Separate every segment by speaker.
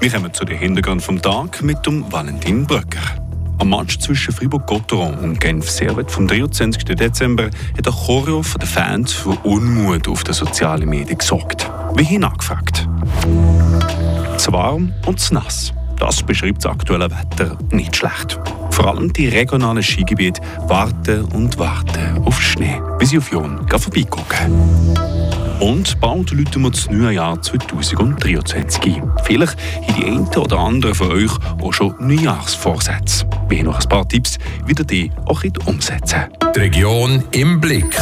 Speaker 1: Wir kommen zu den Hintergründen vom Tag mit dem Valentin Bröcker. Am Match zwischen Fribourg-Gotteron und Genf-Servet vom 23. Dezember hat der Choreo der Fans für Unmut auf den sozialen Medien gesorgt. Wie hin angefragt. Zu warm und zu nass. Das beschreibt das aktuelle Wetter nicht schlecht. Vor allem die regionalen Skigebiete warten und warten auf Schnee, bis sie auf Jon vorbeigucken. Und bald läuten wir das neue Jahr 2023 ein. Vielleicht haben die einen oder anderen von euch auch schon Neujahrsvorsätze. Wir haben noch ein paar Tipps, wie ihr die auch umsetzen
Speaker 2: Die Region im Blick.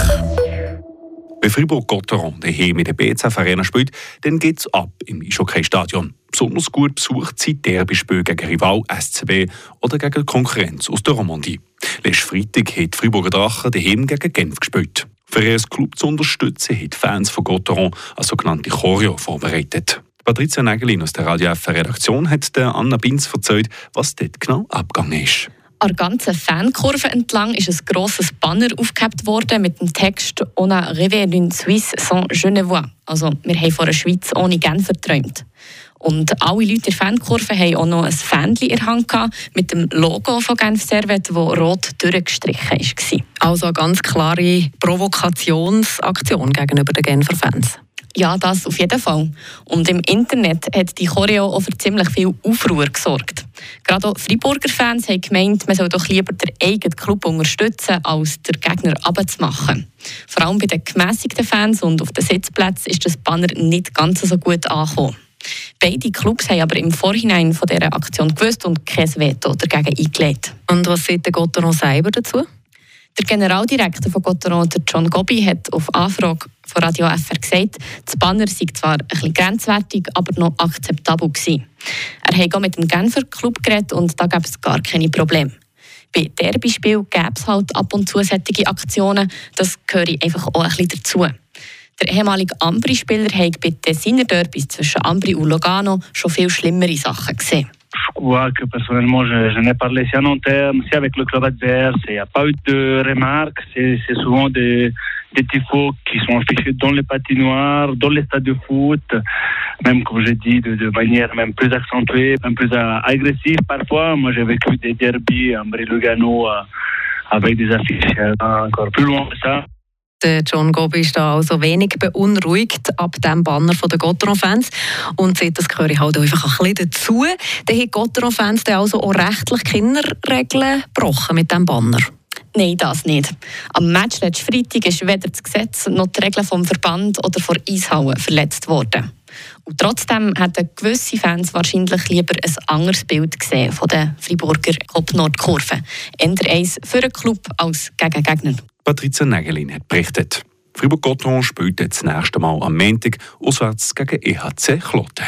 Speaker 1: Wenn Fribourg-Gotteron daheim mit der BZF Arena spielt, dann geht es ab im Eishockey-Stadion. Besonders gut besucht sind Derbyspiele gegen Rival SCB oder gegen Konkurrenz aus der Romandie. Letzten Freitag hat Fribourger Drachen daheim gegen Genf gespielt. Für ihren Club zu unterstützen, haben die Fans von Gotteron eine sogenannte Choreo vorbereitet. Patricia Nägelin aus der Radio F-Redaktion hat der Anna Binz erzählt, was dort genau abgegangen ist.
Speaker 3: An der ganzen Fankurve entlang ist ein grosses Banner aufgehabt worden mit dem Text «On a rêvé d'une Suisse sans Genevois». Also, wir haben von einer Schweiz ohne Genfer geträumt. Und alle Leute in der Fankurve haben auch noch ein Fähnchen in der Hand mit dem Logo von Genf Servet, das rot durchgestrichen war.
Speaker 4: Also eine ganz klare Provokationsaktion gegenüber den Genfer Fans.
Speaker 3: Ja, das auf jeden Fall. Und im Internet hat die Choreo auch für ziemlich viel Aufruhr gesorgt. Gerade auch Freiburger Fans haben gemeint, man soll doch lieber den eigenen Club unterstützen, als den Gegner abzumachen. Vor allem bei den gemässigten Fans und auf den Sitzplätzen ist das Banner nicht ganz so gut angekommen. Beide Clubs haben aber im Vorhinein von dieser Aktion gewusst und kein Veto dagegen eingelegt.
Speaker 4: Und was sagt der Gotteron selber dazu?
Speaker 3: Der Generaldirektor von Gotteron, John Gobi, hat auf Anfrage von Radio FR gesagt, das Banner sei zwar ein bisschen grenzwertig, aber noch akzeptabel gewesen. Er hat auch mit dem Genfer Club geredet und da gab es gar keine Probleme. Bei Derbyspiel gäbe es halt ab und zu solche Aktionen, das gehöre einfach auch ein bisschen dazu. Der ehemalige Ambri-Spieler hat bei Tessiner Derbys zwischen Ambri und Lugano schon
Speaker 5: crois que personnellement, je, je n'ai parlé si en interne, si avec le club adverse, il n'y a pas eu de remarques. C'est souvent des, des tifos qui sont affichés dans les patinoires, dans les stades de foot, même comme je dis, de, manière même plus accentuée, même plus agressive parfois. Moi, j'ai vécu des derbies en Lugano avec des affiches encore plus loin que ça.
Speaker 4: Der John Gobi ist da also wenig beunruhigt ab dem Banner der Gotteron-Fans und sieht, das gehöre halt einfach ein bisschen dazu. Dann haben Gotteron-Fans also auch rechtlich Kinderregeln gebrochen mit diesem Banner.
Speaker 3: Nein, das nicht. Am Match letzten Freitag ist weder das Gesetz noch die Regeln vom Verband oder von Eishauen verletzt worden. Und trotzdem hätten gewisse Fans wahrscheinlich lieber ein anderes Bild gesehen von der Freiburger Kopf-Nord-Kurve. Eher eins für einen Club als gegen Gegner.
Speaker 1: Patricia Nägelin hat berichtet. Fribourg-Gotteron spielt das nächste Mal am Montag auswärts gegen EHC Kloten.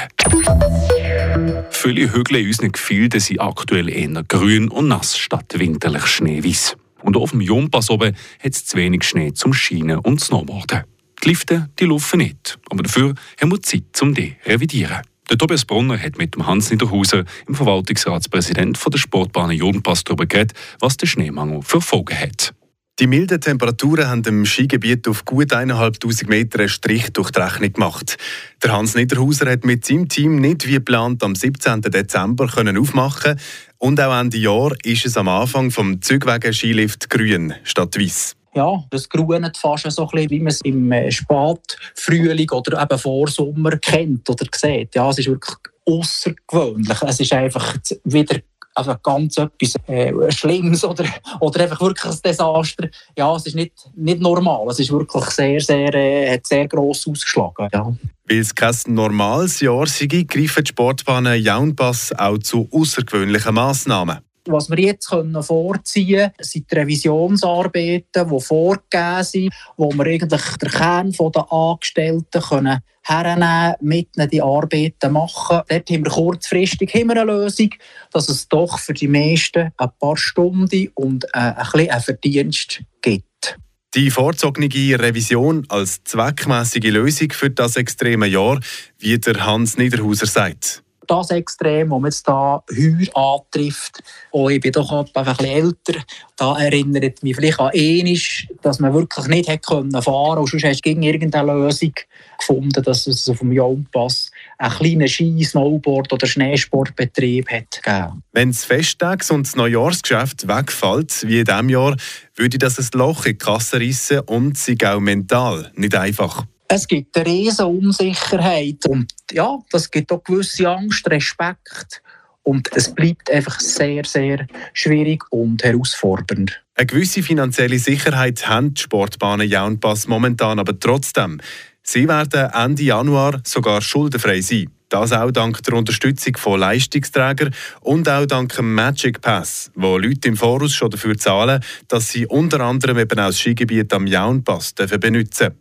Speaker 1: Viele Hügel in unseren Gefilden sind aktuell eher grün und nass statt winterlich schneeweiß. Und auf dem Jumpass oben hat es zu wenig Schnee zum Schienen und Snowboarden. Die Lifte die laufen nicht, aber dafür haben wir Zeit, um die zu revidieren. Der Tobias Brunner hat mit dem Hans Niederhauser, dem Verwaltungsratspräsident der Sportbahn Judenpass, darüber geredet, was der Schneemangel für Folgen hat.
Speaker 6: Die milden Temperaturen haben dem Skigebiet auf gut 1'500 Meter einen Strich durch die Rechnung gemacht. Der Hans Niederhauser hat mit seinem Team nicht wie geplant am 17. Dezember können aufmachen und auch Ende Jahr ist es am Anfang vom Zugwegen Skilift grün statt weiß
Speaker 7: ja, das grunet fast so ein bisschen, wie man es im äh, Spätfrühling oder eben Vorsommer kennt oder sieht. Ja, es ist wirklich außergewöhnlich. Es ist einfach wieder also ganz etwas äh, Schlimmes oder, oder einfach wirklich ein Desaster. Ja, es ist nicht, nicht normal. Es ist wirklich sehr, sehr, äh, hat sehr gross ausgeschlagen. Ja.
Speaker 6: Weil es kein normales Jahr sei, greifen die Sportbahnen Jaunpass auch zu außergewöhnlichen Massnahmen.
Speaker 7: Was wir jetzt können vorziehen können, sind die Revisionsarbeiten, die vorgegeben sind, wo wir eigentlich den Kern der Angestellten können hernehmen, mit ihnen die Arbeiten machen. Dort haben wir kurzfristig haben wir eine Lösung, dass es doch für die meisten ein paar Stunden und äh, ein bisschen einen Verdienst gibt.
Speaker 6: Die vorzogene Revision als zweckmäßige Lösung für das extreme Jahr, wie der Hans Niederhauser sagt
Speaker 7: das Extrem, das man jetzt hier heuer antrifft. Und oh, ich bin doch einfach ein bisschen älter. Da erinnert mich vielleicht an einiges, dass man wirklich nicht hätte fahren können. Und sonst hast du gegen irgendeine Lösung gefunden, dass es auf dem Jaumpass einen kleinen Ski-, Snowboard- oder Schneesportbetrieb hat gegeben.
Speaker 6: Wenn das Festtags- und das Neujahrsgeschäft wegfällt, wie in diesem Jahr, würde das ein Loch in die Kasse reissen und sei auch mental nicht einfach.
Speaker 7: Es gibt eine riesige Unsicherheit und ja, das gibt auch gewisse Angst, Respekt und es bleibt einfach sehr, sehr schwierig und herausfordernd.
Speaker 6: Eine gewisse finanzielle Sicherheit haben die Sportbahnen Jaunpass momentan aber trotzdem. Sie werden Ende Januar sogar schuldenfrei sein. Das auch dank der Unterstützung von Leistungsträgern und auch dank dem Magic Pass, wo Leute im Voraus schon dafür zahlen, dass sie unter anderem eben auch das Skigebiet am Jaunpass benutzen dürfen.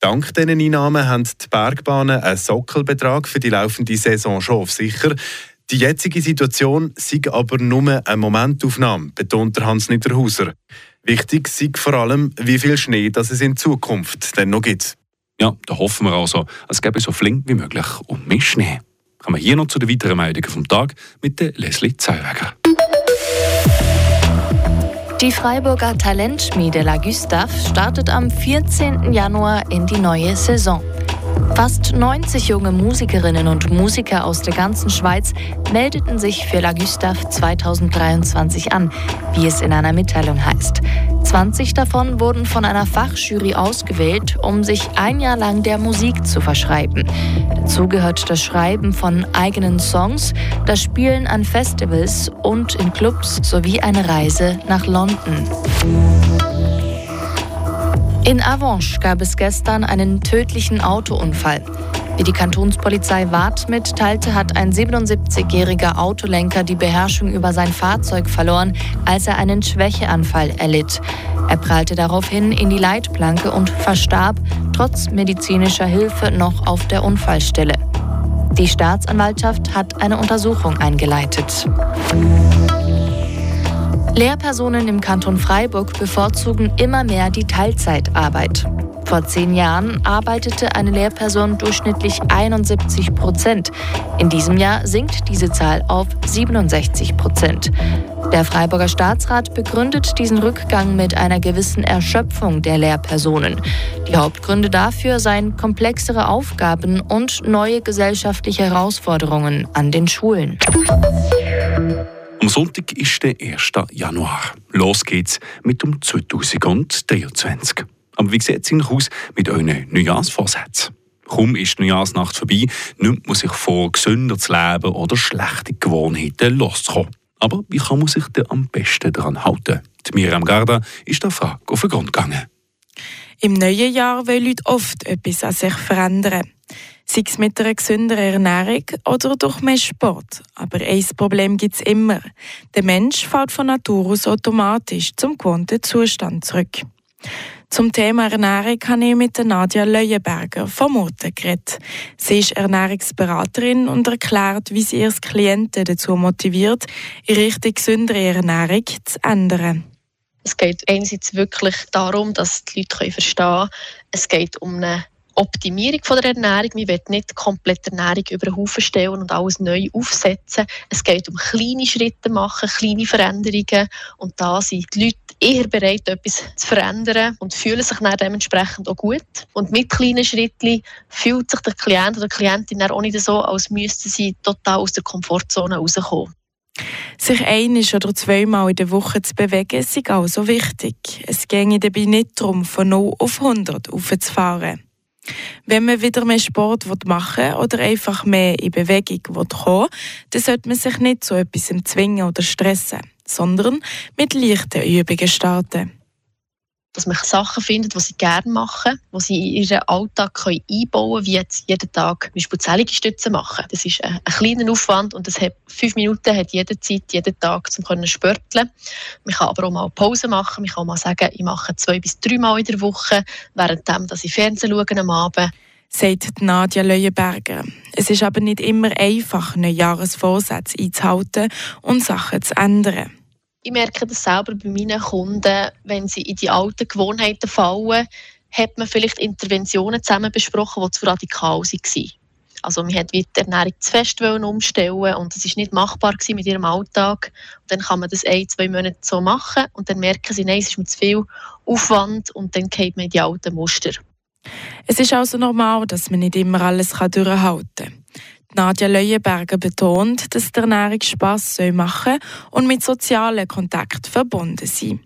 Speaker 6: Dank diesen Einnahmen haben die Bergbahnen einen Sockelbetrag für die laufende Saison schon auf sicher. Die jetzige Situation sei aber nur eine Momentaufnahme, betont Hans Niederhauser. Wichtig sei vor allem, wie viel Schnee das es in Zukunft denn noch gibt.
Speaker 1: Ja, da hoffen wir also, es gäbe so flink wie möglich und mehr Schnee. Kommen wir hier noch zu den weiteren Meldungen vom Tag mit der Leslie Zellweger.
Speaker 8: Die Freiburger Talentschmiede La Gustave startet am 14. Januar in die neue Saison. Fast 90 junge Musikerinnen und Musiker aus der ganzen Schweiz meldeten sich für La Gustave 2023 an, wie es in einer Mitteilung heißt. 20 davon wurden von einer Fachjury ausgewählt, um sich ein Jahr lang der Musik zu verschreiben. Dazu gehört das Schreiben von eigenen Songs, das Spielen an Festivals und in Clubs sowie eine Reise nach London. In Avanche gab es gestern einen tödlichen Autounfall. Wie die Kantonspolizei Waadt mitteilte, hat ein 77-jähriger Autolenker die Beherrschung über sein Fahrzeug verloren, als er einen Schwächeanfall erlitt. Er prallte daraufhin in die Leitplanke und verstarb trotz medizinischer Hilfe noch auf der Unfallstelle. Die Staatsanwaltschaft hat eine Untersuchung eingeleitet. Lehrpersonen im Kanton Freiburg bevorzugen immer mehr die Teilzeitarbeit. Vor zehn Jahren arbeitete eine Lehrperson durchschnittlich 71 Prozent. In diesem Jahr sinkt diese Zahl auf 67 Prozent. Der Freiburger Staatsrat begründet diesen Rückgang mit einer gewissen Erschöpfung der Lehrpersonen. Die Hauptgründe dafür seien komplexere Aufgaben und neue gesellschaftliche Herausforderungen an den Schulen.
Speaker 1: Am Sonntag ist der 1. Januar. Los geht's mit dem 2023. Aber wie sieht es eigentlich aus mit euren Neujahrsvorsätzen? Kaum ist die Neujahrsnacht vorbei, nimmt man sich vor, gesünder zu leben oder schlechte Gewohnheiten loszukommen. Aber wie kann man sich denn am besten daran halten? Die Miriam Garda ist der Frage auf den Grund gegangen.
Speaker 9: Im neuen Jahr wollen Leute oft etwas an sich verändern sei es mit einer gesünderen Ernährung oder durch mehr Sport. Aber ein Problem gibt es immer. Der Mensch fällt von Natur aus automatisch zum gewohnten Zustand zurück. Zum Thema Ernährung habe ich mit Nadja Leuenberger vom Murten geredet. Sie ist Ernährungsberaterin und erklärt, wie sie ihre Klienten dazu motiviert, in Richtung gesündere Ernährung zu ändern.
Speaker 10: Es geht einerseits wirklich darum, dass die Leute verstehen können, es geht um eine Optimierung von der Ernährung. Wir wollen nicht komplett Ernährung über den Haufen stellen und alles neu aufsetzen. Es geht um kleine Schritte machen, kleine Veränderungen. Und da sind die Leute eher bereit, etwas zu verändern und fühlen sich dann dementsprechend auch gut. Und mit kleinen Schritten fühlt sich der Klient oder die Klientin auch nicht so, als müssten sie total aus der Komfortzone rauskommen.
Speaker 9: Sich einisch oder zweimal in der Woche zu bewegen, ist also wichtig. Es ginge dabei nicht darum, von 0 auf 100 aufzufahren. Wenn man wieder mehr Sport machen will oder einfach mehr in Bewegung kommen will, dann sollte man sich nicht zu etwas zwingen oder stressen, sondern mit leichten Übungen starten
Speaker 10: dass man Sachen findet, die sie gerne machen, die sie in ihren Alltag können einbauen können, wie jetzt jeden Tag zum Beispiel machen. Das ist ein, ein kleiner Aufwand und das hat fünf Minuten hat jede Zeit, jeden Tag, um zu spörteln. Man kann aber auch mal Pause machen. Man kann auch mal sagen, ich mache zwei bis drei Mal in der Woche, währenddem, dass ich Fernsehen schaue am Abend
Speaker 9: sagt Nadja Leuenberger. Es ist aber nicht immer einfach, einen Jahresvorsatz einzuhalten und Sachen zu ändern.
Speaker 10: Ich merke das selber bei meinen Kunden, wenn sie in die alten Gewohnheiten fallen, hat man vielleicht Interventionen zusammen besprochen, die zu radikal waren. Also man hat die Ernährung zu fest umstellen und es war nicht machbar mit ihrem Alltag. Und dann kann man das ein, zwei Monate so machen und dann merken sie, nein, es ist mit zu viel Aufwand und dann geht man in die alten Muster.
Speaker 9: Es ist also normal, dass man nicht immer alles durchhalten kann. Nadja Leuenberger betont, dass die Ernährung Spass machen soll und mit sozialen Kontakten verbunden sein.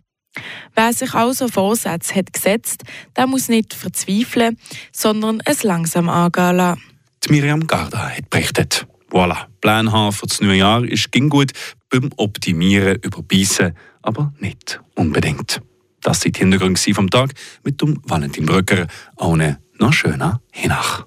Speaker 9: Wer sich also Vorsätze hat gesetzt, der muss nicht verzweifeln, sondern es langsam angehen lassen.
Speaker 1: Miriam Garda hat berichtet. Voilà, Plan haben für das neue Jahr ist ging gut, beim Optimieren überbeissen, aber nicht unbedingt. Das sind die Hintergründe vom Tag mit dem Valentin Bröcker. Ohne noch schöner Hinach.